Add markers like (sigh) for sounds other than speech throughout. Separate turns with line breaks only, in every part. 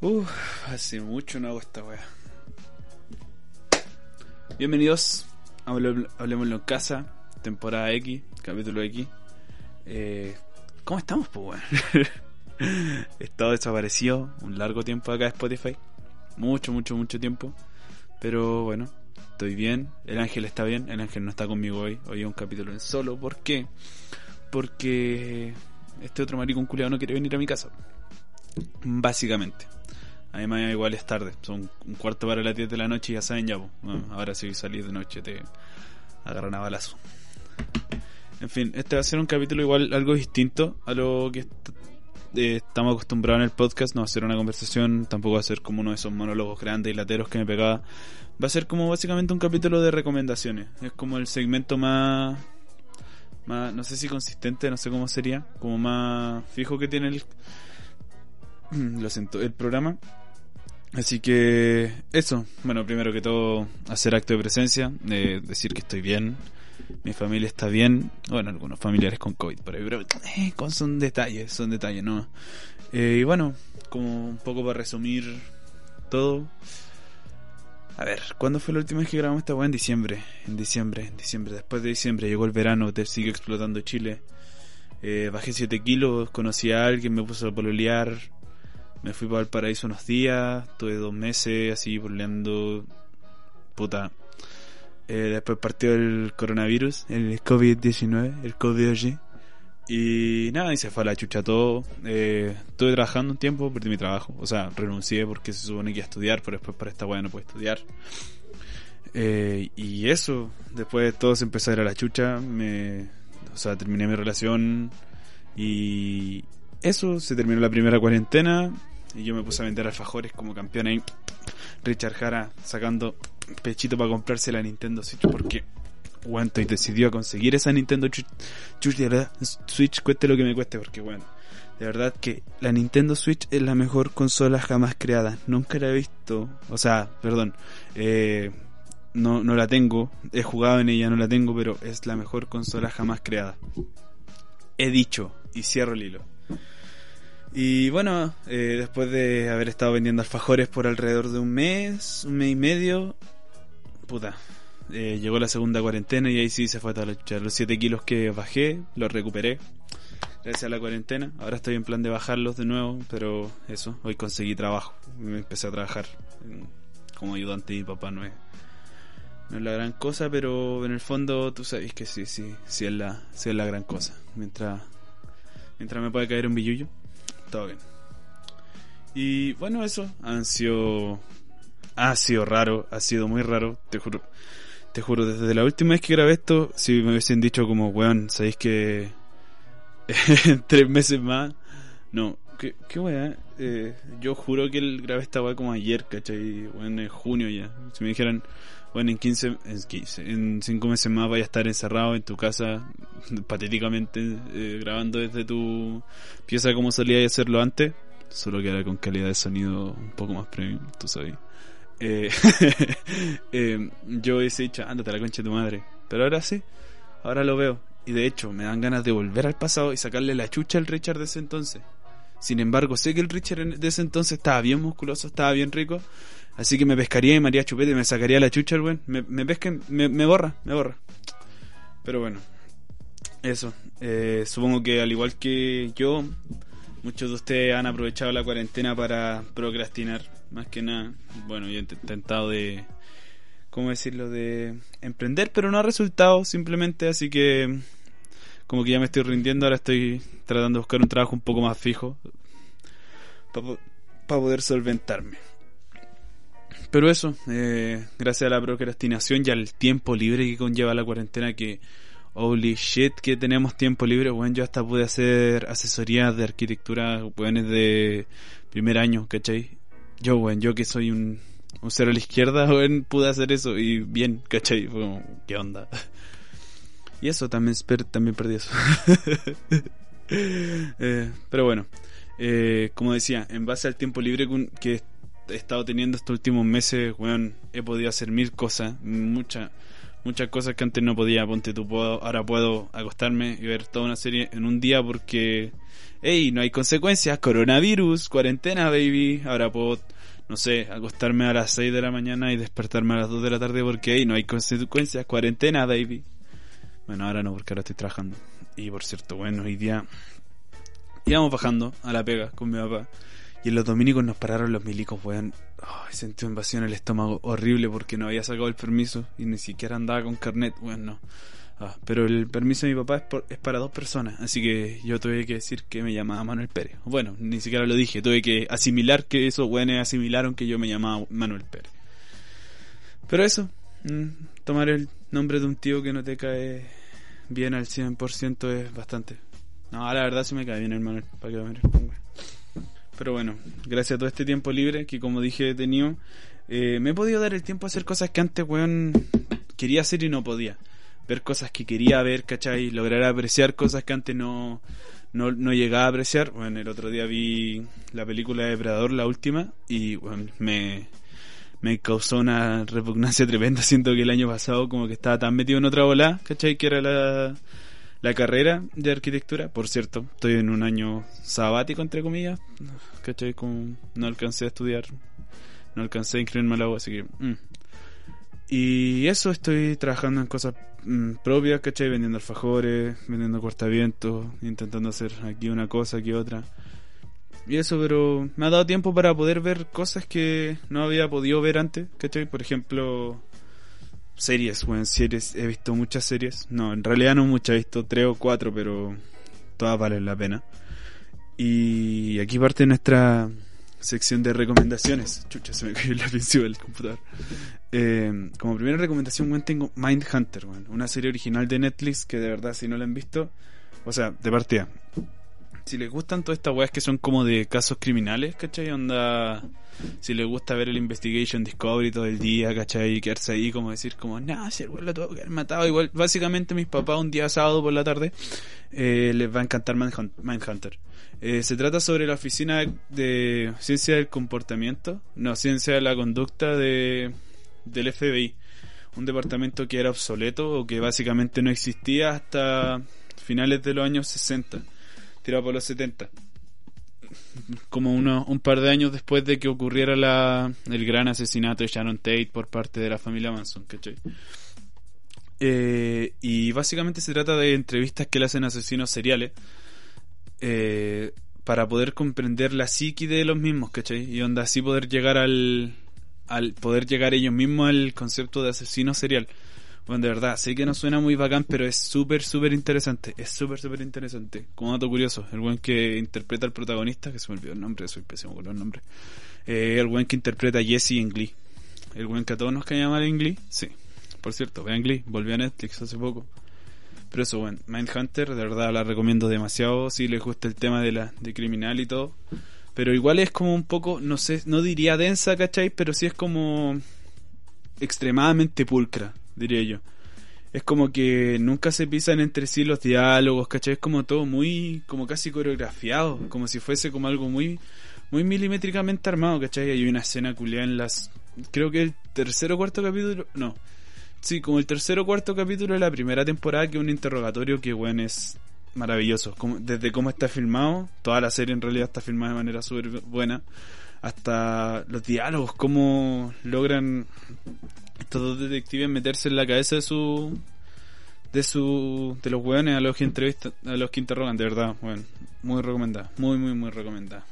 Uf, hace mucho no hago esta wea. Bienvenidos a Hable- Hablemoslo en Casa, temporada X, capítulo X. Eh, ¿Cómo estamos, pues, weón? He (laughs) estado desaparecido un largo tiempo acá de Spotify. Mucho, mucho, mucho tiempo. Pero bueno, estoy bien. El ángel está bien. El ángel no está conmigo hoy. Hoy es un capítulo en solo. ¿Por qué? Porque este otro maricón culiado no quiere venir a mi casa. Básicamente. Además, igual es tarde. Son un cuarto para las 10 de la noche y ya saben ya. Bueno, ahora si salir de noche te agarran a balazo. En fin, este va a ser un capítulo igual algo distinto a lo que eh, estamos acostumbrados en el podcast. No va a ser una conversación, tampoco va a ser como uno de esos monólogos grandes y lateros que me pegaba. Va a ser como básicamente un capítulo de recomendaciones. Es como el segmento más... más no sé si consistente, no sé cómo sería. Como más fijo que tiene el... (clears throat) Lo siento, el programa. Así que eso, bueno, primero que todo, hacer acto de presencia, eh, decir que estoy bien, mi familia está bien, bueno, algunos familiares con COVID por ahí, pero eh, con- son detalles, son detalles, ¿no? Eh, y bueno, como un poco para resumir todo. A ver, ¿cuándo fue la última vez que grabamos esta weá? En diciembre, en diciembre, en diciembre. Después de diciembre llegó el verano, te sigue explotando Chile. Eh, bajé 7 kilos, conocí a alguien, me puse a pololear. Me fui para Valparaíso unos días, tuve dos meses así pololeando. Puta. Eh, después partió el coronavirus, el COVID-19, el COVID-19. Y nada, y se fue a la chucha todo. Eh, estuve trabajando un tiempo, perdí mi trabajo. O sea, renuncié porque se supone que iba a estudiar, pero después para esta weá no puedo estudiar. Eh, y eso, después todo se empezó a ir a la chucha. Me, o sea, terminé mi relación. Y eso, se terminó la primera cuarentena. Y yo me puse a vender alfajores como campeón ahí. Richard Jara sacando pechito para comprarse la Nintendo Switch porque bueno, y decidió conseguir esa Nintendo Switch, Switch cueste lo que me cueste porque bueno, de verdad que la Nintendo Switch es la mejor consola jamás creada. Nunca la he visto, o sea, perdón, eh, no, no la tengo, he jugado en ella, no la tengo, pero es la mejor consola jamás creada. He dicho y cierro el hilo. Y bueno, eh, después de haber estado vendiendo alfajores por alrededor de un mes, un mes y medio, puta, eh, llegó la segunda cuarentena y ahí sí se fue toda la chucha. Los 7 kilos que bajé, los recuperé gracias a la cuarentena. Ahora estoy en plan de bajarlos de nuevo, pero eso, hoy conseguí trabajo. Me empecé a trabajar como ayudante y papá no es, no es la gran cosa, pero en el fondo tú sabes que sí, sí, sí es la, sí es la gran cosa. Mientras, mientras me puede caer un billullo, bien. Y bueno, eso han sido. Ha sido raro, ha sido muy raro, te juro. Te juro, desde la última vez que grabé esto, si me hubiesen dicho como, weón, sabéis que. (laughs) tres meses más. No, qué, qué. Eh, yo juro que grabé esta weá como ayer, ¿cachai? Weón, en junio ya. Si me dijeran, bueno, en 15, en 15, en 5 meses más vaya a estar encerrado en tu casa, (laughs) patéticamente, eh, grabando desde tu pieza como solía hacerlo antes, solo que ahora con calidad de sonido un poco más premium, tú sabes. Eh, (laughs) eh, yo hubiese dicho, ándate a la concha de tu madre. Pero ahora sí, ahora lo veo. Y de hecho, me dan ganas de volver al pasado y sacarle la chucha al Richard de ese entonces. Sin embargo, sé que el Richard de ese entonces estaba bien musculoso, estaba bien rico. Así que me pescaría y me haría chupete me sacaría la chucha el buen. Me, me y me, me borra, me borra. Pero bueno, eso. Eh, supongo que al igual que yo, muchos de ustedes han aprovechado la cuarentena para procrastinar. Más que nada, bueno, yo he int- intentado de ¿cómo decirlo? De emprender, pero no ha resultado simplemente, así que como que ya me estoy rindiendo, ahora estoy tratando de buscar un trabajo un poco más fijo para poder solventarme. Pero eso, eh, gracias a la procrastinación y al tiempo libre que conlleva la cuarentena, que holy shit que tenemos tiempo libre, bueno, yo hasta pude hacer asesorías de arquitectura, bueno, de primer año, ¿cachai? Yo, bueno, yo que soy un, un cero a la izquierda, (laughs) bueno, pude hacer eso y bien, ¿cachai? Fue ¿qué onda? Y eso, también, también perdí eso. (laughs) Eh, pero bueno, eh, como decía, en base al tiempo libre que he estado teniendo estos últimos meses, bueno, he podido hacer mil cosas, muchas muchas cosas que antes no podía. Ponte tú, ahora puedo acostarme y ver toda una serie en un día porque, hey, no hay consecuencias, coronavirus, cuarentena, baby. Ahora puedo, no sé, acostarme a las 6 de la mañana y despertarme a las 2 de la tarde porque, hey, no hay consecuencias, cuarentena, baby. Bueno, ahora no, porque ahora estoy trabajando. Y por cierto, bueno, hoy día íbamos bajando a la pega con mi papá. Y en los dominicos nos pararon los milicos, weón. sentí un vacío en el estómago horrible porque no había sacado el permiso y ni siquiera andaba con carnet, weón, no. Ah, pero el permiso de mi papá es, es, para dos personas, así que yo tuve que decir que me llamaba Manuel Pérez. Bueno, ni siquiera lo dije, tuve que asimilar que esos weones asimilaron que yo me llamaba Manuel Pérez. Pero eso, mm, tomar el nombre de un tío que no te cae bien al 100% es bastante. No, la verdad sí me cae bien el Manuel, para que me ponga. Pero bueno, gracias a todo este tiempo libre que como dije he tenido, eh, me he podido dar el tiempo a hacer cosas que antes, weón, quería hacer y no podía. Ver cosas que quería ver, ¿cachai? Lograr apreciar cosas que antes no, no, no llegaba a apreciar. Bueno, el otro día vi la película de Depredador, la última, y bueno, me, me causó una repugnancia tremenda. (laughs) Siento que el año pasado como que estaba tan metido en otra bola, ¿cachai? Que era la, la carrera de arquitectura, por cierto, estoy en un año sabático, entre comillas, ¿cachai? No alcancé a estudiar, no alcancé a inscribirme al agua, así que... Mm. Y eso, estoy trabajando en cosas mm, propias, ¿cachai? Vendiendo alfajores, vendiendo cortavientos, intentando hacer aquí una cosa, aquí otra. Y eso, pero me ha dado tiempo para poder ver cosas que no había podido ver antes, ¿cachai? Por ejemplo, series, bueno, series, he visto muchas series. No, en realidad no muchas, he visto tres o cuatro, pero todas valen la pena. Y aquí parte nuestra sección de recomendaciones. Chucha, se me cayó el lápiz del computador. Eh, como primera recomendación, bueno, tengo Mindhunter, bueno, una serie original de Netflix que de verdad, si no la han visto, o sea, de partida. Si les gustan todas estas weas que son como de casos criminales, ¿cachai? Onda si le gusta ver el Investigation Discovery todo el día, ¿cachai? Y quedarse ahí como decir como, no, si el güey lo tuvo que haber matado. Igual, básicamente mis papás un día sábado por la tarde eh, les va a encantar Mindhunter. Eh, se trata sobre la oficina de ciencia del comportamiento, no, ciencia de la conducta de, del FBI. Un departamento que era obsoleto o que básicamente no existía hasta finales de los años 60, tirado por los 70 como uno, un par de años después de que ocurriera la, el gran asesinato de Sharon Tate por parte de la familia Manson, ¿cachai? Eh, y básicamente se trata de entrevistas que le hacen asesinos seriales eh, para poder comprender la psiqui de los mismos, ¿cachai? Y onda así poder llegar al, al poder llegar ellos mismos al concepto de asesino serial. Bueno, de verdad, sé que no suena muy bacán, pero es súper, súper interesante. Es súper, súper interesante. Como dato curioso, el buen que interpreta al protagonista, que se me olvidó el nombre, soy pésimo con los nombres. Eh, el buen que interpreta a Jesse en Glee. El buen que a todos nos cae llamar en Glee, sí. Por cierto, vean Glee, volvió a Netflix hace poco. Pero eso, bueno, Mindhunter, de verdad la recomiendo demasiado si les gusta el tema de la de criminal y todo. Pero igual es como un poco, no sé, no diría densa, ¿cachai? Pero sí es como extremadamente pulcra diría yo. Es como que nunca se pisan entre sí los diálogos, ¿cachai? Es como todo muy, como casi coreografiado, como si fuese como algo muy, muy milimétricamente armado, ¿cachai? Hay una escena culiada en las, creo que el tercer o cuarto capítulo, no, sí, como el tercer o cuarto capítulo de la primera temporada, que es un interrogatorio que, bueno, es maravilloso. Como, desde cómo está filmado, toda la serie en realidad está filmada de manera súper buena, hasta los diálogos, cómo logran estos dos detectives meterse en la cabeza de su de su de los hueones a los que entrevistan a los que interrogan de verdad bueno muy recomendada muy muy muy recomendada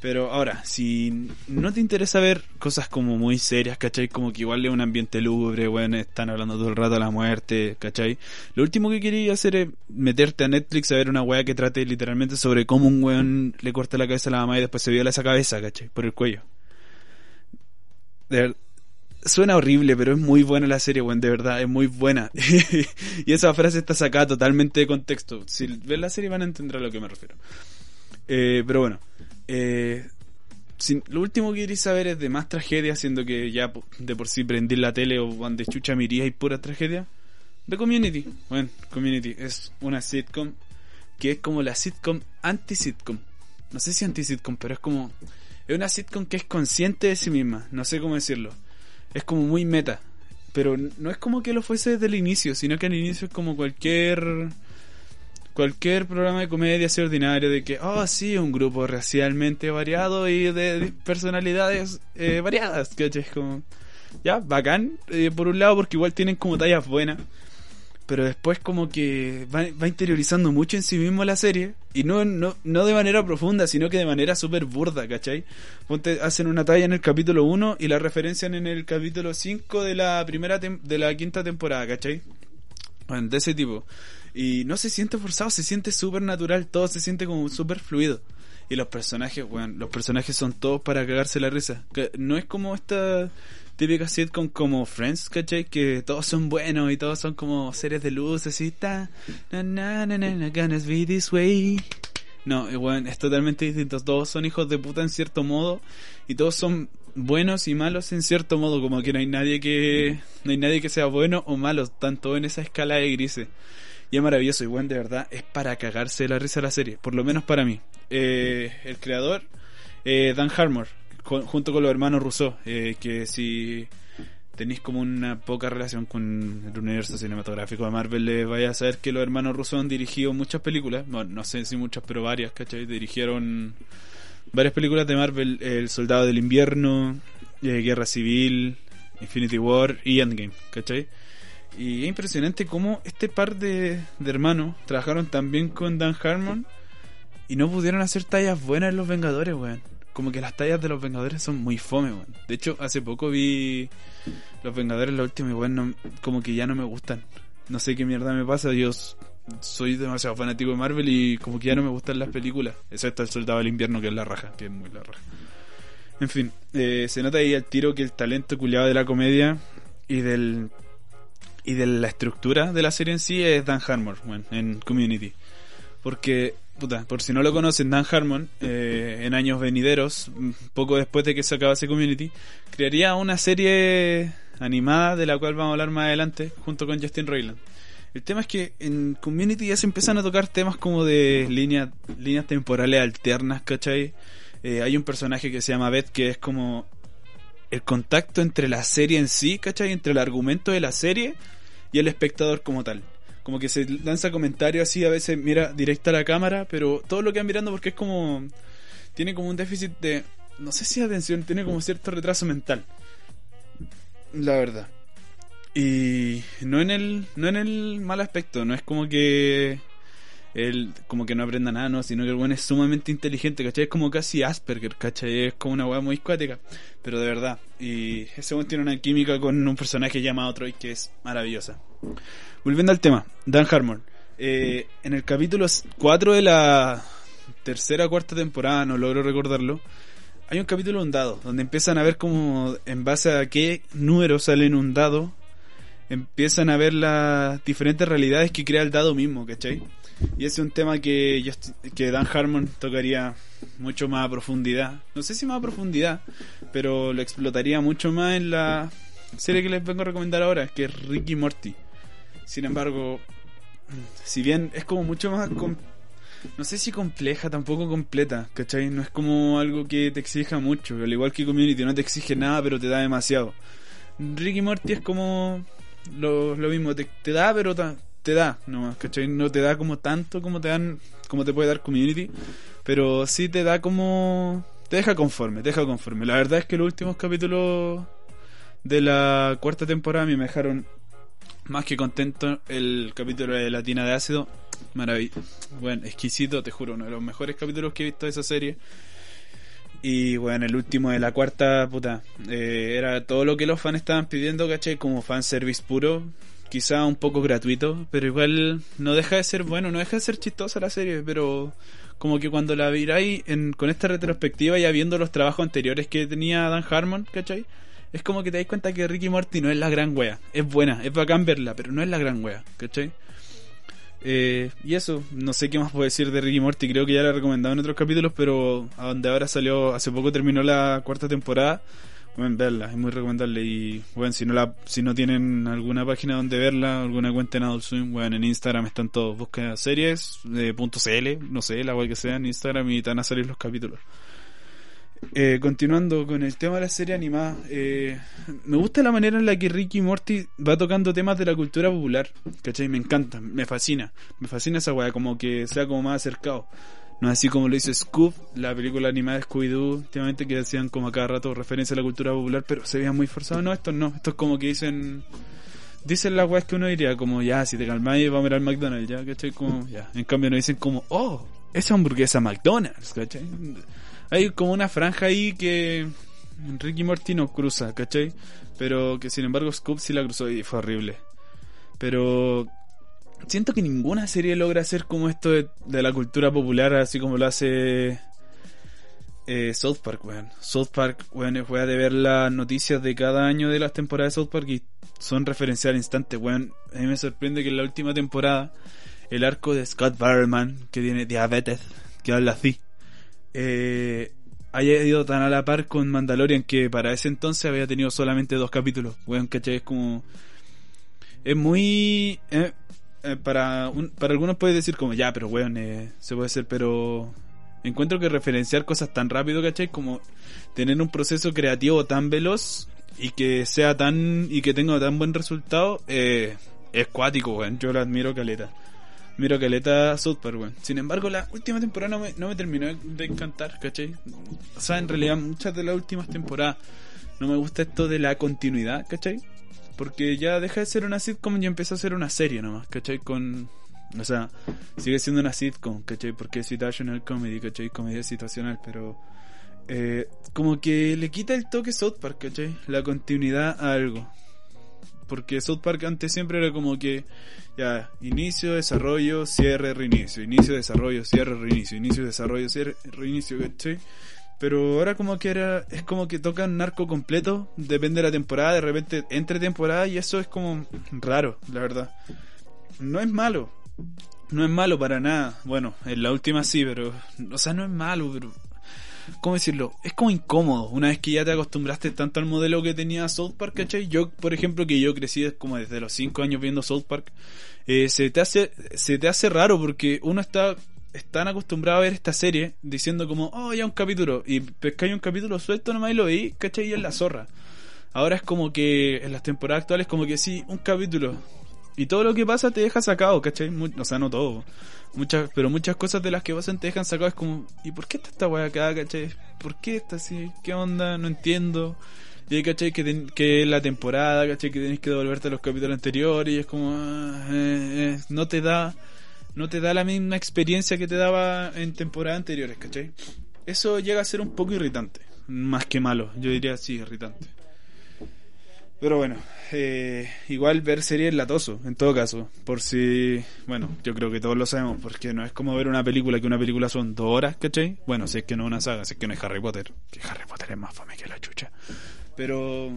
Pero ahora, si no te interesa ver cosas como muy serias, ¿cachai? Como que igual es un ambiente lúgubre, bueno, están hablando todo el rato de la muerte, ¿cachai? Lo último que quería hacer es meterte a Netflix a ver una weá que trate literalmente sobre cómo un weón le corta la cabeza a la mamá y después se viola esa cabeza, ¿cachai? Por el cuello. Suena horrible, pero es muy buena la serie, weón, de verdad, es muy buena. (laughs) y esa frase está sacada totalmente de contexto. Si ven la serie van a entender a lo que me refiero. Eh, pero bueno, eh, lo último que queréis saber es de más tragedia, siendo que ya de por sí prendí la tele o van de chucha miría y pura tragedia. The Community. Bueno, Community es una sitcom que es como la sitcom anti-sitcom. No sé si anti-sitcom, pero es como... Es una sitcom que es consciente de sí misma, no sé cómo decirlo. Es como muy meta. Pero no es como que lo fuese desde el inicio, sino que al inicio es como cualquier cualquier programa de comedia así ordinario de que, oh sí, un grupo racialmente variado y de personalidades eh, variadas, ¿cachai? Como, ya, bacán, eh, por un lado porque igual tienen como tallas buenas, pero después como que va, va interiorizando mucho en sí mismo la serie, y no, no, no de manera profunda, sino que de manera súper burda, ¿cachai? Ponte, hacen una talla en el capítulo 1 y la referencian en el capítulo 5 de la primera de la quinta temporada, ¿cachai? De ese tipo. Y no se siente forzado, se siente súper natural, todo se siente como súper fluido. Y los personajes, bueno, los personajes son todos para cagarse la risa. No es como esta típica sitcom como Friends, ¿cachai? Que todos son buenos y todos son como seres de luz, así, ta. No, bueno, es totalmente distinto. Todos son hijos de puta en cierto modo y todos son buenos y malos en cierto modo, como que no hay nadie que no hay nadie que sea bueno o malo, todos en esa escala de grises. Y es maravilloso, y bueno, de verdad, es para cagarse de la risa la serie, por lo menos para mí. Eh, el creador, eh, Dan Harmon, con- junto con los hermanos Rousseau, eh, que si tenéis como una poca relación con el universo cinematográfico de Marvel, les vaya a saber que los hermanos Russo han dirigido muchas películas, bueno, no sé si muchas, pero varias, ¿cachai? Dirigieron varias películas de Marvel, El Soldado del Invierno, eh, Guerra Civil, Infinity War y Endgame, ¿cachai? Y es impresionante cómo este par de, hermanos trabajaron también con Dan Harmon y no pudieron hacer tallas buenas en Los Vengadores, weón. Como que las tallas de Los Vengadores son muy fome, weón. De hecho, hace poco vi Los Vengadores, la última, y weón, como que ya no me gustan. No sé qué mierda me pasa, yo s- soy demasiado fanático de Marvel y como que ya no me gustan las películas, excepto El Soldado del Invierno, que es la raja, que es muy la raja. En fin, eh, se nota ahí al tiro que el talento culiado de la comedia y del y de la estructura de la serie en sí es Dan Harmon bueno, en Community. Porque, puta, por si no lo conocen, Dan Harmon, eh, en años venideros, mm, poco después de que se acabase Community, crearía una serie animada de la cual vamos a hablar más adelante, junto con Justin Roiland. El tema es que en Community ya se empiezan a tocar temas como de líneas líneas temporales alternas, ¿cachai? Eh, hay un personaje que se llama Beth que es como el contacto entre la serie en sí, ¿cachai? Entre el argumento de la serie y el espectador como tal. Como que se lanza comentarios así, a veces mira directa a la cámara, pero todo lo que van mirando porque es como... Tiene como un déficit de... No sé si atención, tiene como cierto retraso mental. La verdad. Y no en el, no en el mal aspecto, no es como que él como que no aprenda nada, no, sino que el bueno es sumamente inteligente, ¿cachai? Es como casi Asperger, ¿cachai? Es como una weá muy cuática, pero de verdad. Y ese weón tiene una química con un personaje llamado Troy que es maravillosa. Volviendo al tema, Dan Harmon. Eh, en el capítulo 4 de la tercera o cuarta temporada, no logro recordarlo, hay un capítulo un dado, donde empiezan a ver como en base a qué número sale en un dado, empiezan a ver las diferentes realidades que crea el dado mismo, ¿cachai? Y ese es un tema que, que Dan Harmon tocaría mucho más a profundidad. No sé si más a profundidad, pero lo explotaría mucho más en la serie que les vengo a recomendar ahora, que es Ricky Morty. Sin embargo, si bien es como mucho más... no sé si compleja, tampoco completa, ¿cachai? No es como algo que te exija mucho. Al igual que Community, no te exige nada, pero te da demasiado. Ricky Morty es como lo, lo mismo, te, te da, pero te da nomás, ¿cachai? No te da como tanto como te dan, como te puede dar Community, pero sí te da como... Te deja conforme, te deja conforme. La verdad es que los últimos capítulos de la cuarta temporada a mí me dejaron más que contento. El capítulo de Latina de Ácido, maravilloso. Bueno, exquisito, te juro, uno de los mejores capítulos que he visto de esa serie. Y bueno, el último de la cuarta, puta, eh, era todo lo que los fans estaban pidiendo, ¿cachai? Como fanservice puro, quizá un poco gratuito, pero igual no deja de ser bueno, no deja de ser chistosa la serie, pero como que cuando la miráis en, con esta retrospectiva, ya viendo los trabajos anteriores que tenía Dan Harmon, ¿cachai? Es como que te das cuenta que Ricky Morty no es la gran wea. Es buena, es bacán verla, pero no es la gran wea, ¿cachai? Eh, y eso, no sé qué más puedo decir de Ricky Morty, creo que ya la he recomendado en otros capítulos, pero a donde ahora salió, hace poco terminó la cuarta temporada, bueno, verla, es muy recomendable y bueno, si no la, si no tienen alguna página donde verla, alguna cuenta en Adult Swim, bueno, en Instagram están todos, busquen series, de .cl, no sé, la web que sea en Instagram y están a salir los capítulos. Eh, continuando con el tema de la serie animada, eh, me gusta la manera en la que Ricky Morty va tocando temas de la cultura popular, ¿cachai? Me encanta, me fascina, me fascina esa weá, como que sea como más acercado. No así como lo hizo Scoop, la película animada de Scooby-Doo, últimamente que hacían como a cada rato referencia a la cultura popular, pero se veía muy forzado. No, esto no, esto es como que dicen. Dicen las weas que uno diría, como ya, si te calmáis, vamos a ir al McDonald's, ya, ¿cachai? Como, ya. En cambio, no dicen como, oh, esa hamburguesa McDonald's, ¿cachai? Hay como una franja ahí que Ricky Morty no cruza, ¿cachai? Pero que sin embargo Scoop sí la cruzó y fue horrible. Pero siento que ninguna serie logra hacer como esto de, la cultura popular, así como lo hace eh, South Park, weón. South Park, weón, es de ver las noticias de cada año de las temporadas de South Park y son referencial al instante, weón. A mí me sorprende que en la última temporada el arco de Scott Barrowman, que tiene diabetes, que habla así, eh, haya ido tan a la par con Mandalorian que para ese entonces había tenido solamente dos capítulos. Weón, ¿cachai? Es como... Es muy... Eh, eh, para, para algunos puede decir como, ya, pero weón, eh, se puede hacer, pero encuentro que referenciar cosas tan rápido, ¿cachai? Como tener un proceso creativo tan veloz y que sea tan y que tenga tan buen resultado eh, es cuático, weón. Yo lo admiro caleta. Miro caleta South Park. Sin embargo, la última temporada no me, no me terminó de encantar, ¿cachai? O sea, en realidad muchas de las últimas temporadas no me gusta esto de la continuidad, ¿cachai? Porque ya deja de ser una sitcom y empieza a ser una serie nomás, ¿cachai? Con. O sea, sigue siendo una sitcom, ¿cachai? Porque es situational comedy, ¿cachai? Comedia situacional, pero. Eh, como que le quita el toque South Park, ¿cachai? La continuidad a algo. Porque South Park antes siempre era como que. Ya, inicio, desarrollo, cierre, reinicio. Inicio, desarrollo, cierre, reinicio. Inicio, desarrollo, cierre, reinicio, ¿cachai? Pero ahora como que era, es como que tocan narco completo, depende de la temporada, de repente entre temporada y eso es como raro, la verdad. No es malo, no es malo para nada. Bueno, en la última sí, pero, o sea, no es malo, pero, ¿cómo decirlo? Es como incómodo, una vez que ya te acostumbraste tanto al modelo que tenía South Park, ¿cachai? Yo, por ejemplo, que yo crecí como desde los 5 años viendo South Park, eh, se te hace, se te hace raro porque uno está están acostumbrados a ver esta serie diciendo como, oh, ya un capítulo, y pescáis un capítulo suelto nomás y lo veis, ¿cachai? Y es la zorra. Ahora es como que en las temporadas actuales, como que sí, un capítulo. Y todo lo que pasa te deja sacado, ¿cachai? o sea, no todo. Muchas, pero muchas cosas de las que pasan te dejan sacado. Es como, ¿y por qué está esta weá acá, cachai? ¿Por qué está así? ¿Qué onda? No entiendo. Y hay. Que, que la temporada, ¿cachai? Que tenés que devolverte a los capítulos anteriores y es como, ah, eh, eh, no te da no te da la misma experiencia que te daba en temporadas anteriores, ¿cachai? Eso llega a ser un poco irritante, más que malo, yo diría sí, irritante. Pero bueno, eh, igual ver series latoso, en todo caso. Por si, bueno, yo creo que todos lo sabemos, porque no es como ver una película, que una película son dos horas, ¿cachai? Bueno, si es que no es una saga, si es que no es Harry Potter, que Harry Potter es más fame que la chucha. Pero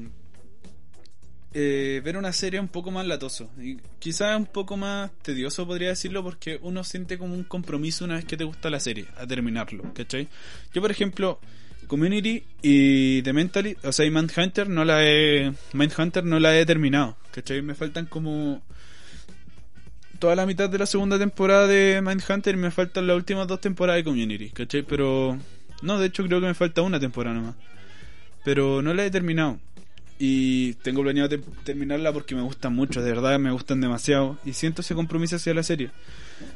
eh, ver una serie un poco más latoso. Y quizás un poco más tedioso, podría decirlo, porque uno siente como un compromiso una vez que te gusta la serie, a terminarlo, ¿cachai? Yo, por ejemplo, Community y The Mentally, o sea, y Mindhunter no la he. Mindhunter no la he terminado, ¿cachai? Me faltan como. Toda la mitad de la segunda temporada de Mindhunter y me faltan las últimas dos temporadas de Community, ¿cachai? Pero. No, de hecho creo que me falta una temporada nomás. Pero no la he terminado. Y tengo planeado terminarla porque me gustan mucho, de verdad me gustan demasiado. Y siento ese compromiso hacia la serie.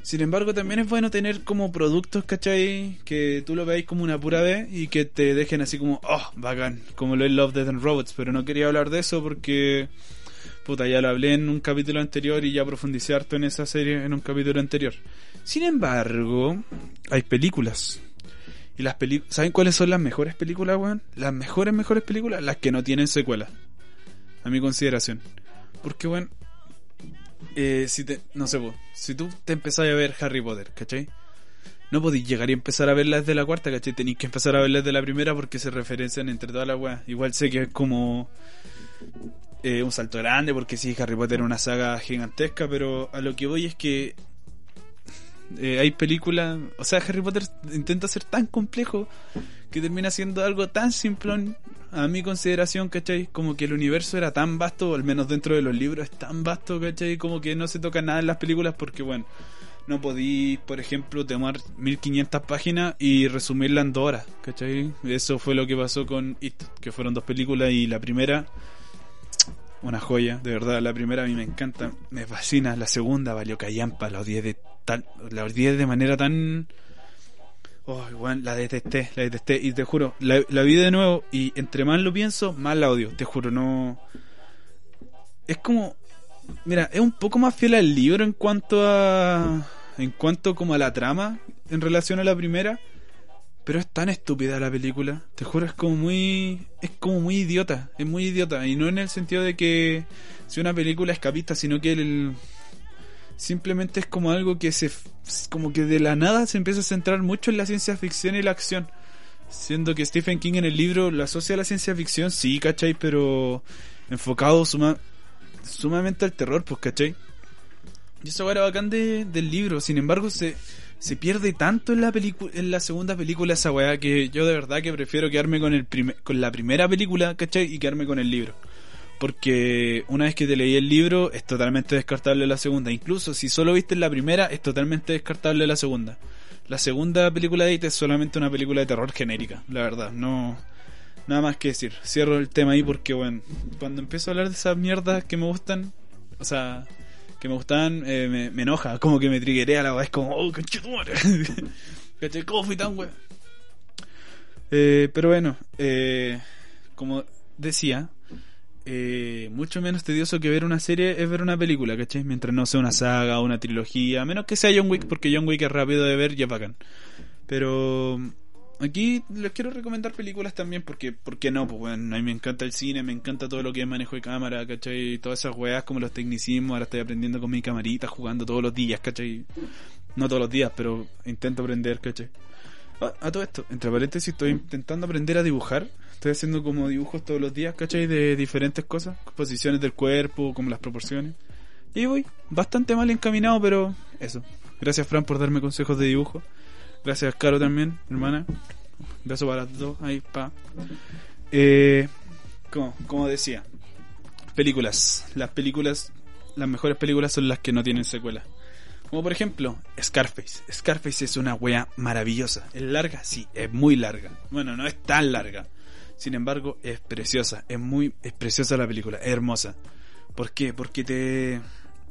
Sin embargo, también es bueno tener como productos, ¿cachai? Que tú lo veáis como una pura vez y que te dejen así como, oh, bacán, como lo es Love, Death and Robots. Pero no quería hablar de eso porque, puta, ya lo hablé en un capítulo anterior y ya profundicé harto en esa serie en un capítulo anterior. Sin embargo, hay películas. Y las películas, ¿saben cuáles son las mejores películas, weón? Las mejores, mejores películas, las que no tienen secuelas. A mi consideración. Porque, weón, eh, si te, no sé, vos, si tú te empezás a ver Harry Potter, ¿cachai? No podéis llegar y empezar a verla desde la cuarta, ¿cachai? Tenéis que empezar a verla desde la primera porque se referencian entre todas las weas. Igual sé que es como eh, un salto grande porque sí, Harry Potter es una saga gigantesca, pero a lo que voy es que eh, hay películas, o sea, Harry Potter intenta ser tan complejo que termina siendo algo tan simplón a mi consideración, ¿cachai? Como que el universo era tan vasto, o al menos dentro de los libros es tan vasto, ¿cachai? Como que no se toca nada en las películas porque, bueno, no podí, por ejemplo, tomar 1500 páginas y resumirla en dos horas, ¿cachai? Eso fue lo que pasó con It, que fueron dos películas y la primera, una joya, de verdad, la primera a mí me encanta, me fascina, la segunda valió callampa, la odié de tal, la odié de manera tan... Oh, igual, la detesté, la detesté y te juro, la, vi de nuevo y entre más lo pienso, más la odio, te juro, no... Es como... Mira, es un poco más fiel al libro en cuanto a... En cuanto como a la trama en relación a la primera. Pero es tan estúpida la película. Te juro, es como muy. Es como muy idiota. Es muy idiota. Y no en el sentido de que sea una película escapista, sino que el. Simplemente es como algo que se. Como que de la nada se empieza a centrar mucho en la ciencia ficción y la acción. Siendo que Stephen King en el libro lo asocia a la ciencia ficción, sí, ¿cachai? Pero enfocado suma, sumamente al terror, pues, ¿cachai? Y eso era bacán de, del libro. Sin embargo, se, se pierde tanto en la en la segunda película esa weá que yo de verdad que prefiero quedarme con el con la primera película, ¿cachai? Y quedarme con el libro. Porque una vez que te leí el libro es totalmente descartable la segunda. Incluso si solo viste la primera es totalmente descartable la segunda. La segunda película de It es solamente una película de terror genérica, la verdad. No nada más que decir. Cierro el tema ahí porque bueno, cuando empiezo a hablar de esas mierdas que me gustan, o sea, que me gustaban, eh, me, enoja, como que me triguea la weá, es como, oh, conchetumare. (laughs) ¿Cómo fui tan weá? Eh, pero bueno, eh, como decía, eh, mucho menos tedioso que ver una serie es ver una película, ¿cachai? Mientras no sea una saga o una trilogía, a menos que sea John Wick, porque John Wick es rápido de ver y es bacán. Pero aquí les quiero recomendar películas también porque, ¿por qué no? Pues bueno, a mí me encanta el cine, me encanta todo lo que es manejo de cámara, ¿cachai? Todas esas weas como los tecnicismos, ahora estoy aprendiendo con mi camarita, jugando todos los días, ¿cachai? No todos los días, pero intento aprender, ¿cachai? Ah, a todo esto, entre paréntesis, estoy intentando aprender a dibujar. Estoy haciendo como dibujos todos los días, ¿cachai? De diferentes cosas, posiciones del cuerpo, como las proporciones. Y voy bastante mal encaminado, pero eso. Gracias, Fran, por darme consejos de dibujo. Gracias, Caro, también, hermana. Beso para los dos, ahí, pa. Eh, como, como decía, películas. Las películas, las mejores películas son las que no tienen secuela. Como por ejemplo, Scarface. Scarface es una wea maravillosa. ¿Es larga? Sí, es muy larga. Bueno, no es tan larga. Sin embargo, es preciosa. Es muy, es preciosa la película. Es hermosa. ¿Por qué? Porque te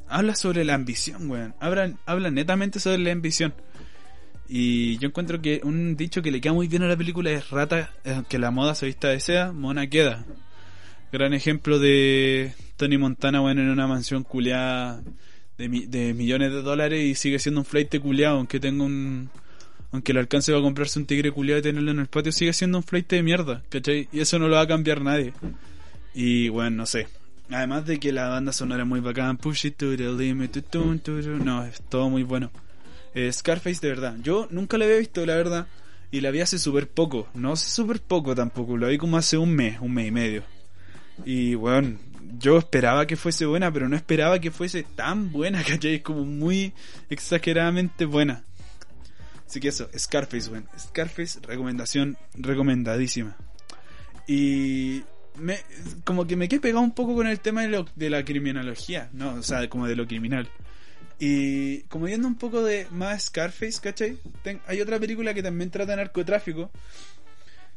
habla sobre la ambición, weón. Habla, habla netamente sobre la ambición. Y yo encuentro que un dicho que le queda muy bien a la película es rata, que la moda se vista desea, mona queda. Gran ejemplo de Tony Montana, bueno, en una mansión culeada de, de millones de dólares y sigue siendo un flight culeado, aunque tenga un... Aunque le alcance va a comprarse un tigre culeado y tenerlo en el patio, sigue siendo un flight de mierda, ¿cachai? Y eso no lo va a cambiar nadie. Y bueno, no sé. Además de que la banda sonora muy bacán, push it to the limit, no, es todo muy bueno. Eh, Scarface, de verdad. Yo nunca la había visto, la verdad. Y la vi hace súper poco. No hace súper poco tampoco. La vi como hace un mes, un mes y medio. Y bueno, yo esperaba que fuese buena, pero no esperaba que fuese tan buena, (laughs) ¿cachai? Como muy exageradamente buena. Así que eso, Scarface, bueno. Scarface, recomendación recomendadísima. Y me, como que me quedé pegado un poco con el tema de, lo, de la criminología, ¿no? O sea, como de lo criminal. Y como viendo un poco de más Scarface, ¿cachai? hay otra película que también trata narcotráfico,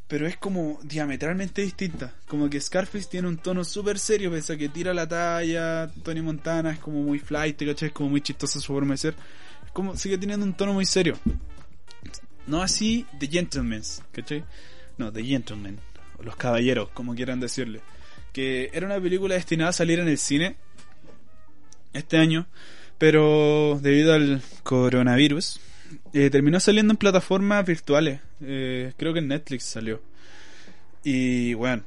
pero es como diametralmente distinta. Como que Scarface tiene un tono súper serio, pese a que tira la talla, Tony Montana es como muy flight, ¿cachai? Es como muy chistosa su forma de ser. Como sigue teniendo un tono muy serio. No así The Gentlemen, ¿cachai? No, The Gentlemen, o Los Caballeros, como quieran decirle. Que era una película destinada a salir en el cine este año pero debido al coronavirus, eh, terminó saliendo en plataformas virtuales. Eh, creo que en Netflix salió. Y bueno,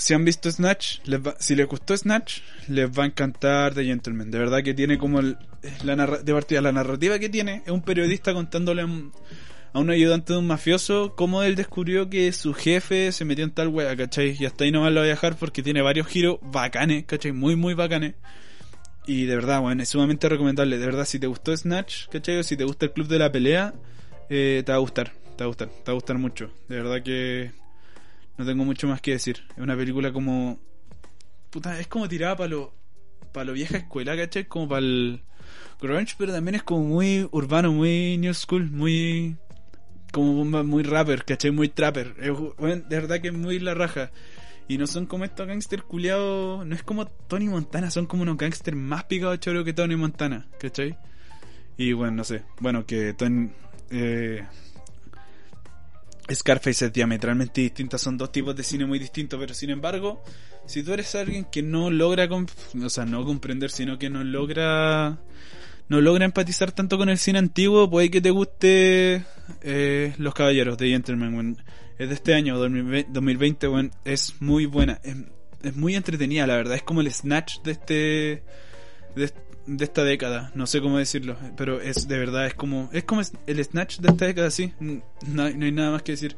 si han visto Snatch, si les gustó Snatch, les va a encantar The Gentleman. De verdad que tiene como la de partida, la narrativa que tiene es un periodista contándole a un, ayudante de un mafioso cómo él descubrió que su jefe se metió en tal wea, ¿cachai? Y hasta ahí nomás lo voy a dejar porque tiene varios giros bacanes, ¿cachai? Muy, muy bacanes. Y de verdad, bueno, es sumamente recomendable. De verdad, si te gustó Snatch, ¿cachai? O si te gusta el club de la pelea, eh, te va a gustar. Te va a gustar, te va a gustar mucho. De verdad que no tengo mucho más que decir. Es una película como. Puta, es como tirada para lo. Para lo vieja escuela, ¿cachai? Como para el. Grunge, pero también es como muy urbano, muy new school, muy. Como muy rapper, ¿cachai? Muy trapper. de verdad que es muy la raja. Y no son como estos gangsters culiados. No es como Tony Montana, son como unos gangsters más picados choro que Tony Montana, ¿cachai? Y bueno, no sé. Bueno, que Tony. Eh, Scarface es diametralmente distinta, son dos tipos de cine muy distintos, pero sin embargo, si tú eres alguien que no logra, o sea, no comprender, sino que no logra, no logra empatizar tanto con el cine antiguo, puede que te guste eh, Los Caballeros de Gentleman, es de este año, 2020, bueno, es muy buena, es, muy entretenida, la verdad, es como el snatch de este, de esta década, no sé cómo decirlo, pero es de verdad, es como, es como el Snatch de esta década, sí, no, hay nada más que decir,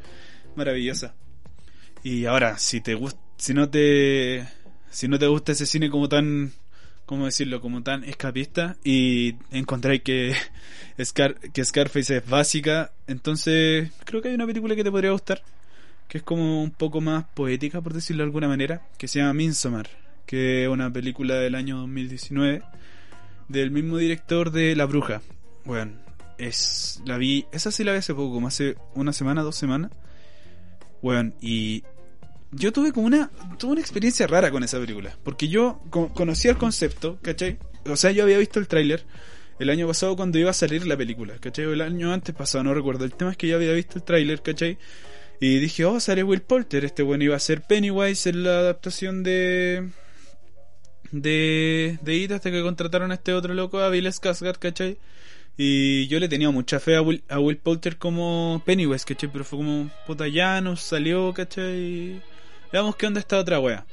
maravillosa. Y ahora, si te gusta, si no te, si no te gusta ese cine como tan, ¿cómo decirlo? Como tan escapista y encontráis que, (laughs) Scar, que Scarface es básica, entonces creo que hay una película que te podría gustar, que es como un poco más poética, por decirlo de alguna manera, que se llama Midsommar, que es una película del año 2019 del mismo director de La Bruja. Bueno, es la vi, esa sí la vi hace poco, como hace una semana, dos semanas. Bueno, y yo tuve como una tuve una experiencia rara con esa película, porque yo conocía el concepto, ¿cachai? O sea, yo había visto el tráiler el año pasado cuando iba a salir la película, ¿cachai? El año antes pasado, no recuerdo. El tema es que yo había visto el tráiler, ¿cachai? Y dije, oh, sale Will Polter, este bueno iba a ser Pennywise en la adaptación de de, de hasta que contrataron a este otro loco, a Bill Skarsgård, ¿cachai? Y yo le tenía mucha fe a Will, a Will Poulter como Pennywise, ¿cachai? Pero fue como, puta, ya salió, ¿cachai? Veamos qué onda esta otra wea.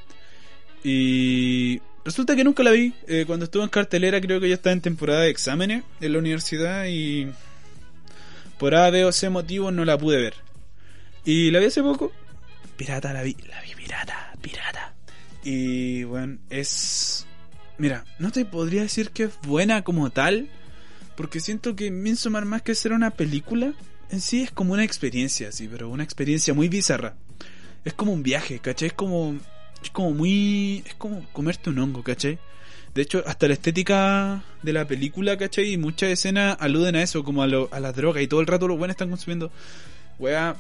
Y resulta que nunca la vi. Eh, cuando estuve en cartelera creo que ya estaba en temporada de exámenes en la universidad y por A, B o C motivos no la pude ver. Y la vi hace poco. Pirata, la vi, la vi pirata, pirata. Y bueno, es... Mira, no te podría decir que es buena como tal, porque siento que Midsommar más que ser una película, en sí es como una experiencia, sí, pero una experiencia muy bizarra. Es como un viaje, ¿cachai? Es como... Es como muy... Es como comerte un hongo, ¿cachai? De hecho, hasta la estética de la película, ¿cachai? Y muchas escenas aluden a eso, como a, lo, a la droga y todo el rato los buenos están consumiendo. Wea.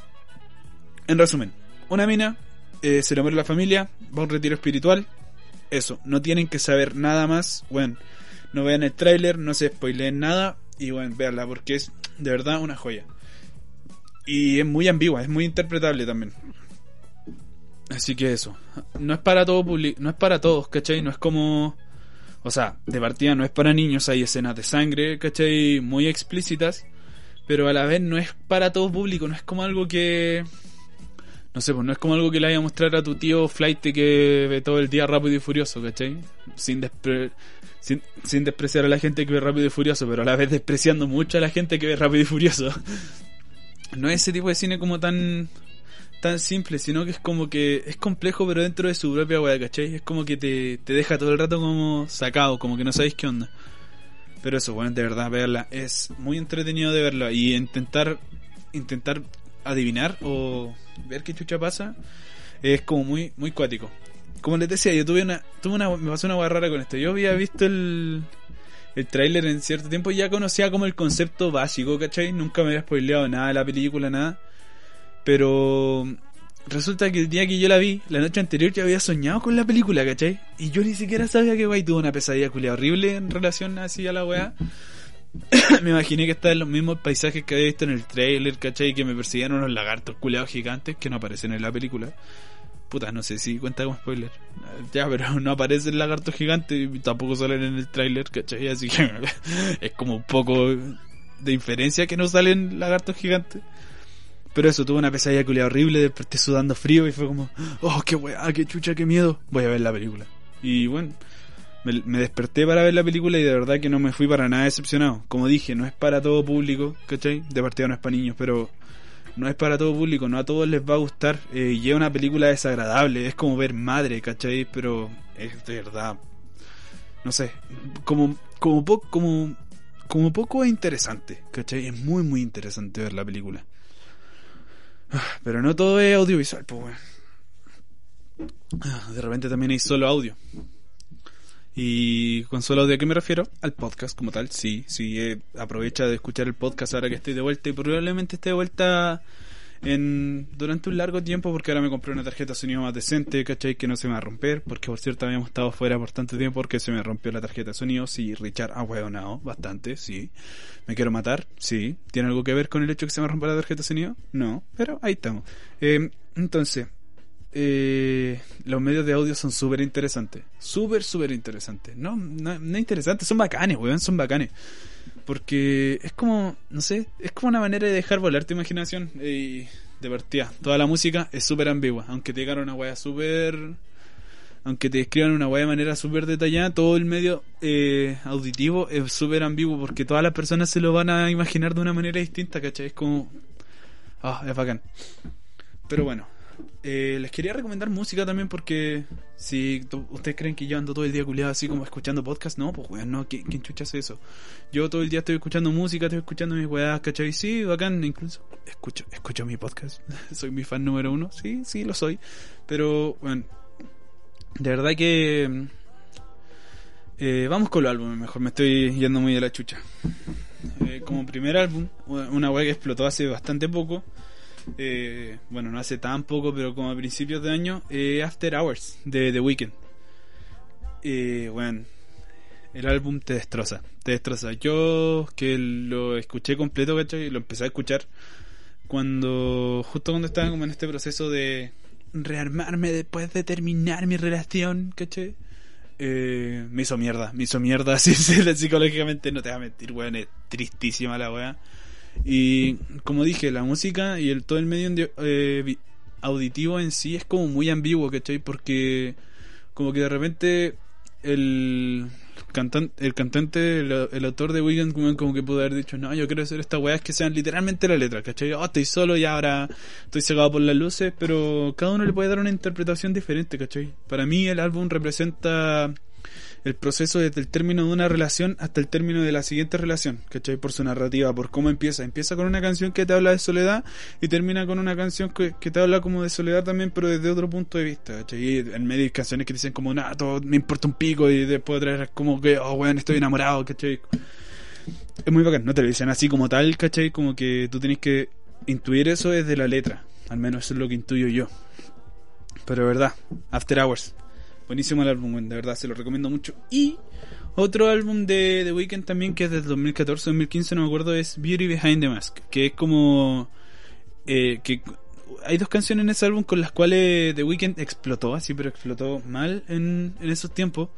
En resumen, una mina eh, se lo la familia, va a un retiro espiritual. Eso, no tienen que saber nada más. Bueno, no vean el tráiler, no se spoileen nada. Y bueno, veanla porque es de verdad una joya. Y es muy ambigua, es muy interpretable también. Así que eso. No es para todo no es para todos, ¿cachai? No es como. O sea, de partida no es para niños, hay escenas de sangre, ¿cachai? Muy explícitas. Pero a la vez no es para todo público, no es como algo que no sé, pues no es como algo que le vaya a mostrar a tu tío Flight que ve todo el día rápido y furioso, ¿cachai? Sin, sin, despreciar a la gente que ve rápido y furioso, pero a la vez despreciando mucho a la gente que ve rápido y furioso. (laughs) No es ese tipo de cine como tan tan simple, sino que es como que es complejo pero dentro de su propia weá, ¿cachai? Es como que te, te deja todo el rato como sacado, como que no sabéis qué onda. Pero eso, bueno, de verdad, verla. Es muy entretenido de verla y intentar intentar adivinar o ver qué chucha pasa es como muy muy cuático. Como les decía, yo tuve una, tuve una me pasó una hueá rara con esto. Yo había visto el el tráiler en cierto tiempo y ya conocía como el concepto básico, ¿cachai? Nunca me había spoileado nada de la película, nada. Pero resulta que el día que yo la vi, la noche anterior, ya había soñado con la película, ¿cachai? Y yo ni siquiera sabía que guay tuvo una pesadilla culia horrible en relación así a la weá. (coughs) me imaginé que estaban los mismos paisajes que había visto en el trailer, ¿cachai? Que me perseguían unos lagartos culeados gigantes que no aparecen en la película. Puta, no sé si cuenta como spoiler. Ya, pero (laughs) no aparecen lagartos gigantes y tampoco salen en el trailer, ¿cachai? Así que (laughs) es como un poco de inferencia que no salen lagartos gigantes. Pero eso, tuve una pesadilla culia horrible, desperté sudando frío y fue como, oh, qué weá, qué chucha, qué miedo. Voy a ver la película. Y bueno, me, me, desperté para ver la película y de verdad que no me fui para nada decepcionado. Como dije, no es para todo público, ¿cachai? De partida no es para niños, pero no es para todo público, no a todos les va a gustar. Eh, y es una película desagradable, es como ver madre, ¿cachai? Pero es de verdad, no sé, como, como, po, como, como poco interesante, ¿cachai? Es muy, muy interesante ver la película. Pero no todo es audiovisual, pues, De repente también hay solo audio. Y con audio, ¿a qué me refiero? Al podcast como tal, sí, sí, eh, aprovecha de escuchar el podcast ahora que estoy de vuelta y probablemente esté de vuelta en durante un largo tiempo porque ahora me compré una tarjeta de sonido más decente, ¿cachai? Que no se me va a romper, porque por cierto habíamos estado fuera por tanto tiempo porque se me rompió la tarjeta de sonido, sí, Richard ha hueonado bastante, sí. ¿Me quiero matar? Sí. ¿Tiene algo que ver con el hecho que se me rompa la tarjeta de sonido? No, pero ahí estamos. Eh, entonces, eh, los medios de audio son súper interesantes. Súper, súper interesantes. No, no, no interesantes, son bacanes, weón, son bacanes. Porque es como, no sé, es como una manera de dejar volar tu imaginación y de partida. Toda la música es súper ambigua, aunque te digan una weá súper... Aunque te describan una weá de manera súper detallada, todo el medio eh, auditivo es súper ambiguo porque todas las personas se lo van a imaginar de una manera distinta, ¿cachai? Es como... Ah, es bacán. Pero bueno, eh, les quería recomendar música también porque si ustedes creen que yo ando todo el día culiado así como escuchando podcast, no, pues weón, no, ¿quién, ¿quién chucha hace eso? Yo todo el día estoy escuchando música, estoy escuchando mis weas, ¿cachai? Sí, bacán, incluso escucho, escucho mi podcast, (laughs) soy mi fan número uno, sí, sí, lo soy, pero bueno, de verdad que... Eh, vamos con los álbumes, mejor me estoy yendo muy de la chucha. Eh, como primer álbum, una wea que explotó hace bastante poco, eh, bueno, no hace tan poco, pero como a principios de año, eh, After Hours de The Weeknd. Eh, bueno, el álbum te destroza, te destroza. Yo que lo escuché completo, ¿cachai? Lo empecé a escuchar cuando, justo cuando estaba como en este proceso de rearmarme después de terminar mi relación, ¿cachai? Eh, me hizo mierda, me hizo mierda (laughs) así psicológicamente, no te voy a mentir, weón, es tristísima la weá. Y como dije, la música y el todo el medio eh, auditivo en sí es como muy ambiguo, ¿cachai? Porque como que de repente el cantante, el cantante, el, autor de Weekend como que pudo haber dicho, no, yo quiero hacer estas weas que sean literalmente la letra, ¿cachai? Oh, estoy solo y ahora estoy cegado por las luces, pero cada uno le puede dar una interpretación diferente, ¿cachai? Para mí el álbum representa el proceso desde el término de una relación hasta el término de la siguiente relación, ¿cachai? Por su narrativa, por cómo empieza. Empieza con una canción que te habla de soledad y termina con una canción que, te habla como de soledad también, pero desde otro punto de vista, ¿cachai? En medio de canciones que dicen como, nada, todo me importa un pico y después traer como que, oh, weón, estoy enamorado, ¿cachai? Es muy bacán, no te lo dicen así como tal, ¿cachai? Como que tú tenés que intuir eso desde la letra, al menos eso es lo que intuyo yo. Pero verdad, After Hours, Buenísimo el álbum, de verdad, se lo recomiendo mucho. Y otro álbum de The Weeknd también, que es del 2014-2015, no me acuerdo, es Beauty Behind the Mask, que es como... Eh, que hay dos canciones en ese álbum con las cuales The Weeknd explotó, así, pero explotó mal en, en esos tiempos.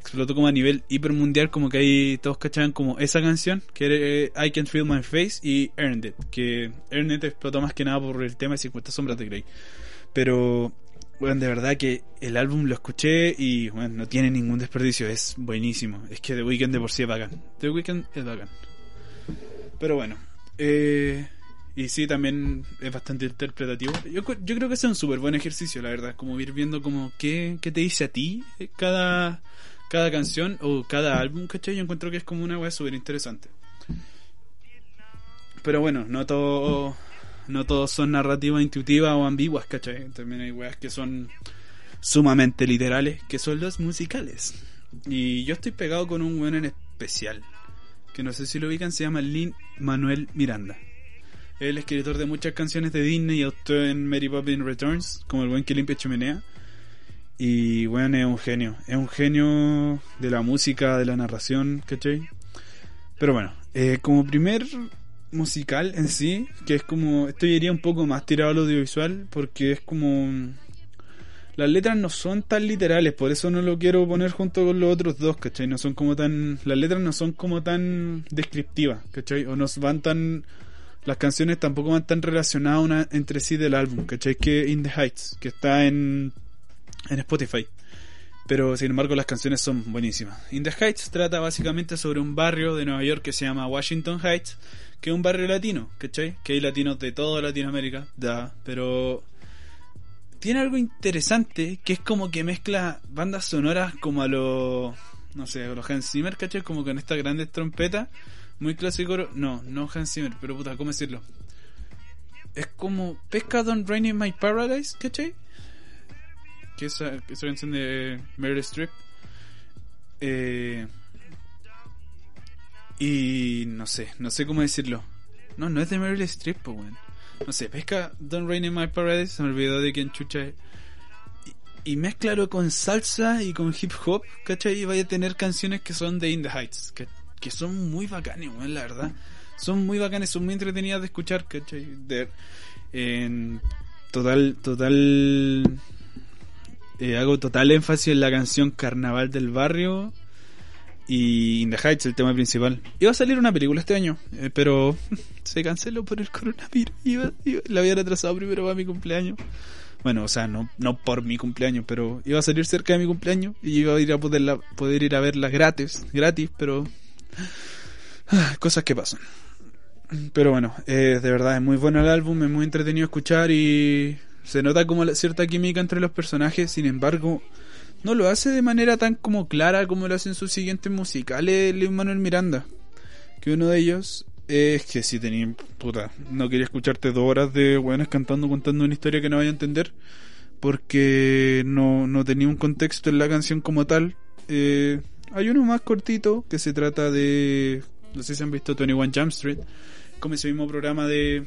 Explotó como a nivel hipermundial, como que ahí todos cachaban como esa canción, que era eh, I Can Feel My Face y Earned It, que Earned It explotó más que nada por el tema de 50 sombras de Grey. Pero bueno, de verdad que el álbum lo escuché y bueno, no tiene ningún desperdicio, es buenísimo. Es que The Weeknd de por sí es bacán. The Weeknd es bacán. Pero bueno, eh, y sí, también es bastante interpretativo. Yo, yo creo que es un súper buen ejercicio, la verdad, como ir viendo como qué, qué te dice a ti cada, cada canción o cada álbum, ¿cachai? Yo encuentro que es como una wea súper interesante. Pero bueno, no todo no todos son narrativas intuitivas o ambiguas, ¿cachai? También hay weas que son sumamente literales, que son los musicales. Y yo estoy pegado con un weón en especial, que no sé si lo ubican, se llama Lin Manuel Miranda. Es el escritor de muchas canciones de Disney y autor en Mary Poppins Returns, como el buen que limpia chimenea. Y bueno, es un genio, es un genio de la música, de la narración, ¿cachai? Pero bueno, eh, como primer musical en sí, que es como, esto iría un poco más tirado al audiovisual, porque es como las letras no son tan literales, por eso no lo quiero poner junto con los otros dos, ¿cachai? No son como tan, las letras no son como tan descriptivas, ¿cachai? O no van tan, las canciones tampoco van tan relacionadas entre sí del álbum, ¿cachai? Que In the Heights, que está en, en Spotify. Pero sin embargo las canciones son buenísimas. In the Heights trata básicamente sobre un barrio de Nueva York que se llama Washington Heights, que es un barrio latino, ¿cachai? Que hay latinos de toda Latinoamérica, da, pero tiene algo interesante que es como que mezcla bandas sonoras como a los, no sé, a los Hans Zimmer, ¿cachai? Como con estas grandes trompetas, muy clásico, no, no Hans Zimmer, pero puta, ¿cómo decirlo? Es como Pesca Don't Rain in My Paradise, ¿cachai? Que esa, esa canción de Meryl Streep. Eh, y no sé, no sé cómo decirlo. No, no es de Meryl Streep, pues, no sé, pesca Don't Rain in My Paradise, se me olvidó de quién chucha es. Y, y con salsa y con hip hop, ¿cachai? Y vaya a tener canciones que son de In the Heights, que, que son muy bacanes, la verdad. Son muy bacanes, son muy entretenidas de escuchar, ¿cachai? De, en total, total... Eh, hago total énfasis en la canción Carnaval del Barrio y In the Heights, el tema principal. Iba a salir una película este año, eh, pero (laughs) se canceló por el coronavirus. (laughs) La había retrasado primero para mi cumpleaños. Bueno, o sea, no, no por mi cumpleaños, pero iba a salir cerca de mi cumpleaños y iba a ir a poder, poder ir a verla gratis, gratis, pero (sighs) ah, cosas que pasan. Pero bueno, eh, de verdad es muy bueno el álbum, es muy entretenido escuchar y se nota como cierta química entre los personajes, sin embargo, no lo hace de manera tan como clara como lo hacen sus siguientes musicales Lin Manuel Miranda. Que uno de ellos es que si tenía, puta, no quería escucharte dos horas de buenas cantando, contando una historia que no vaya a entender, porque no, no tenía un contexto en la canción como tal. Eh, hay uno más cortito que se trata de, no sé si han visto 21 Jump Street, como ese mismo programa de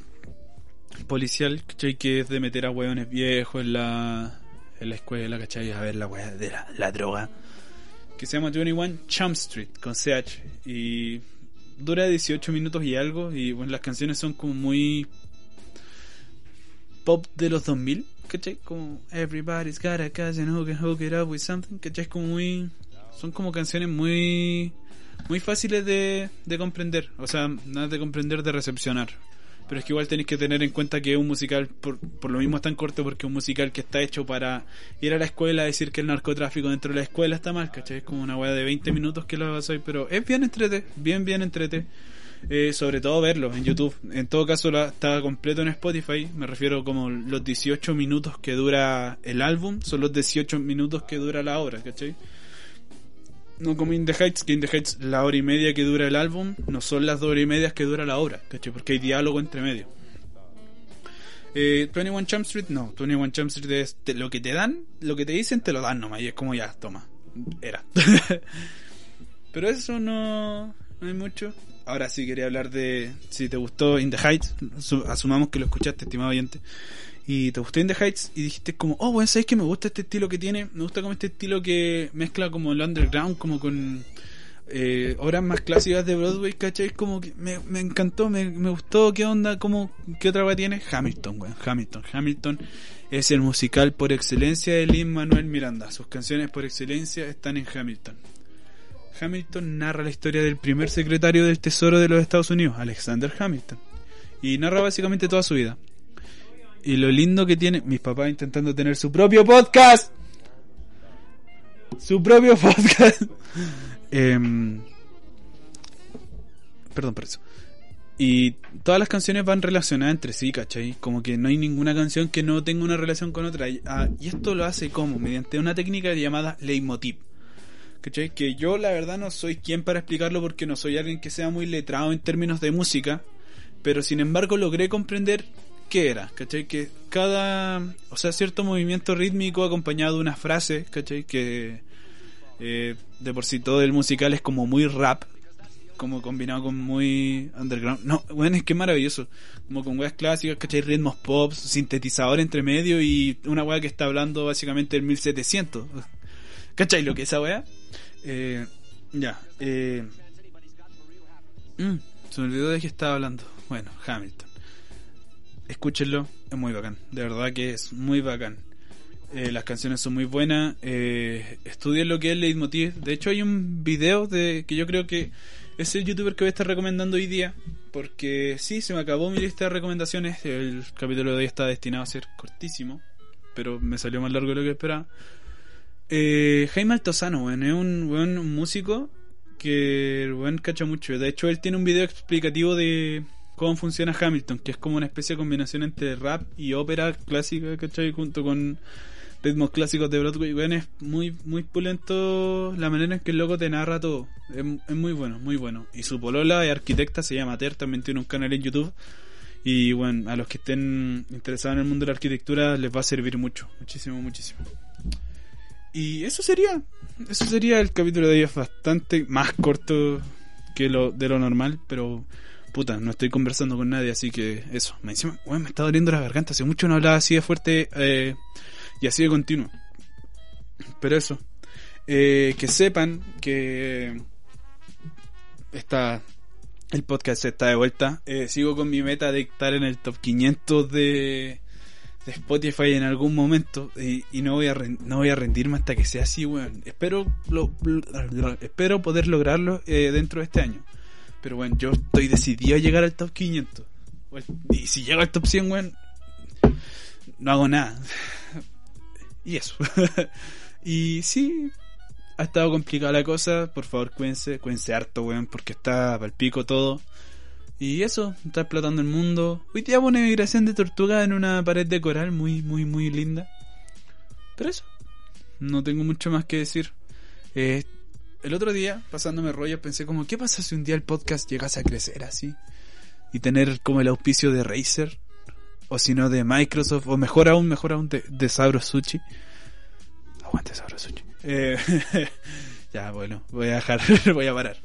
policial, Que es de meter a hueones viejos en la, en la escuela, ¿cachai? A ver la weá de la, droga. Que se llama 21 Chum Street, con CH. Y dura 18 minutos y algo. Y bueno, las canciones son como muy pop de los 2000, ¿cachai? Como Everybody's got a cousin who can hook it up with something, ¿cachai? Como muy. Son como canciones muy. Muy fáciles de, de comprender. O sea, nada de comprender, de recepcionar pero es que igual tenéis que tener en cuenta que es un musical, por, por lo mismo es tan corto, porque es un musical que está hecho para ir a la escuela decir que el narcotráfico dentro de la escuela está mal, ¿cachai? Es como una weá de 20 minutos que lo hacer, pero es bien entrete, bien, bien entrete. Eh, sobre todo verlo en YouTube. En todo caso, la, está completo en Spotify. Me refiero como los 18 minutos que dura el álbum, son los 18 minutos que dura la obra, ¿cachai? No como In the Heights, que In the Heights la hora y media que dura el álbum no son las dos horas y medias que dura la obra, ¿cachai? Porque hay diálogo entre medio. Eh, 21 Jump Street, no, 21 Jump Street es lo que te dan, lo que te dicen te lo dan nomás y es como ya, toma, era. (laughs) Pero eso no, no hay mucho. Ahora sí quería hablar de si te gustó In the Heights, asumamos que lo escuchaste, estimado oyente y te gustó In the Heights y dijiste como, oh, bueno, ¿sabes que me gusta este estilo que tiene? Me gusta como este estilo que mezcla como el underground, como con eh, obras más clásicas de Broadway, ¿cachai? Como que me, me encantó, me, me, gustó, ¿qué onda? ¿Cómo, ¿Qué otra cosa tiene? Hamilton, weón, Hamilton. Hamilton es el musical por excelencia de Lin Manuel Miranda. Sus canciones por excelencia están en Hamilton. Hamilton narra la historia del primer secretario del Tesoro de los Estados Unidos, Alexander Hamilton. Y narra básicamente toda su vida. Y lo lindo que tiene, mis papás intentando tener su propio podcast. Su propio (laughs) podcast. Em, perdón por eso. Y todas las canciones van relacionadas entre sí, ¿cachai? Como que no hay ninguna canción que no tenga una relación con otra. Y, ah, esto lo hace como mediante una técnica llamada leitmotiv. ¿Cachai? Que yo la verdad no soy quien para explicarlo porque no soy alguien que sea muy letrado en términos de música. Pero sin embargo logré comprender qué era, ¿cachai? Que cada, o sea, cierto movimiento rítmico acompañado de una frase, ¿cachai? Que eh, de por sí todo el musical es como muy rap, como combinado con muy underground. No, bueno, es que maravilloso. Como con weas clásicas, ¿cachai? Ritmos pop, sintetizador entre medio y una wea que está hablando básicamente del 1700. ¿Cachai lo que es esa wea? Eh, ya. Eh, mm, se me olvidó de qué estaba hablando. Bueno, Hamilton escúchenlo, es muy bacán, de verdad que es muy bacán. Eh, las canciones son muy buenas. Eh, estudien lo que es. De hecho, hay un video de que yo creo que es el youtuber que voy a estar recomendando hoy día. Porque sí, se me acabó mi lista de recomendaciones. El capítulo de hoy está destinado a ser cortísimo. Pero me salió más largo de lo que esperaba. Eh, Jaime Altozano, weón, es un buen músico que cacha mucho. De hecho, él tiene un video explicativo de cómo funciona Hamilton, que es como una especie de combinación entre rap y ópera clásica, ¿cachai? Junto con ritmos clásicos de Broadway. Weón, es muy, muy pulento la manera en que el loco te narra todo. Es, es muy bueno, muy bueno. Y su polola es arquitecta, se llama Ter, también tiene un canal en YouTube. Y bueno, a los que estén interesados en el mundo de la arquitectura les va a servir mucho, muchísimo, muchísimo. Y eso sería, eso sería el capítulo de hoy, es bastante más corto que lo de lo normal, pero puta, no estoy conversando con nadie, así que eso. Me, encima, me está doliendo la garganta, hace mucho no hablaba así de fuerte eh, y así de continuo. Pero eso, eh, que sepan que está el podcast está de vuelta. Eh, sigo con mi meta de estar en el top 500 de, de Spotify en algún momento y, y, no voy a no voy a rendirme hasta que sea así, weón. Espero lo, espero poder lograrlo eh, dentro de este año. Pero bueno, yo estoy decidido a llegar al top 500. y si llego al top 100, weón, no hago nada. (laughs) y eso. (laughs) y sí, ha estado complicada la cosa. Por favor, cuídense, cuídense harto, weón, porque está para el pico todo. Y eso, está explotando el mundo. Hoy día una migración de tortuga en una pared de coral muy, muy, muy linda. Pero eso, no tengo mucho más que decir. El otro día, pasándome rollo, pensé como, ¿qué pasa si un día el podcast llegase a crecer así? Y tener como el auspicio de Razer, o si no de Microsoft, o mejor aún, mejor aún de, de Sabro Sushi. Aguante Sabro Sushi. Eh, (laughs) ya, bueno, voy a dejar, (laughs) voy a parar.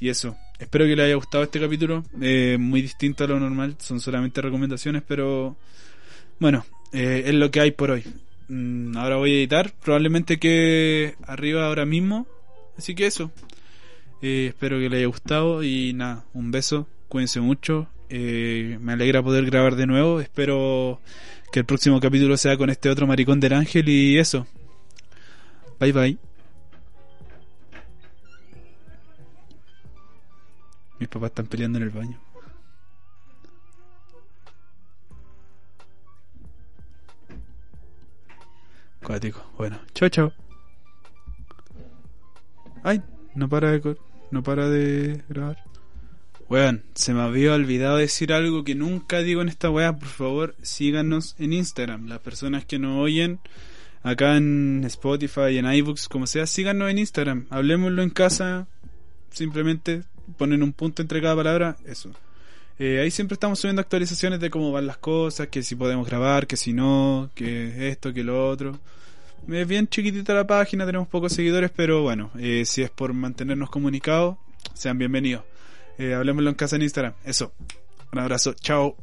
Y eso, espero que les haya gustado este capítulo. Eh, muy distinto a lo normal, son solamente recomendaciones, pero bueno, eh, es lo que hay por hoy. Mm, ahora voy a editar, probablemente que arriba ahora mismo. Así que eso, eh, espero que les haya gustado y nada, un beso, cuídense mucho. Eh, me alegra poder grabar de nuevo. Espero que el próximo capítulo sea con este otro maricón del ángel y eso. Bye bye. Mis papás están peleando en el baño. Cuático. Bueno, chao, chao. Ay, no para de, no para de grabar. Weón, se me había olvidado decir algo que nunca digo en esta weá. Por favor, síganos en Instagram. Las personas que nos oyen acá en Spotify, en iBooks, como sea, síganos en Instagram. Hablemoslo en casa. Simplemente ponen un punto entre cada palabra. Eso. Eh, ahí siempre estamos subiendo actualizaciones de cómo van las cosas, que si podemos grabar, que si no, que esto, que lo otro. Es bien chiquitita la página, tenemos pocos seguidores, pero bueno, eh, si es por mantenernos comunicados, sean bienvenidos. Eh, hablemoslo en casa en Instagram. Eso. Un abrazo. Chao.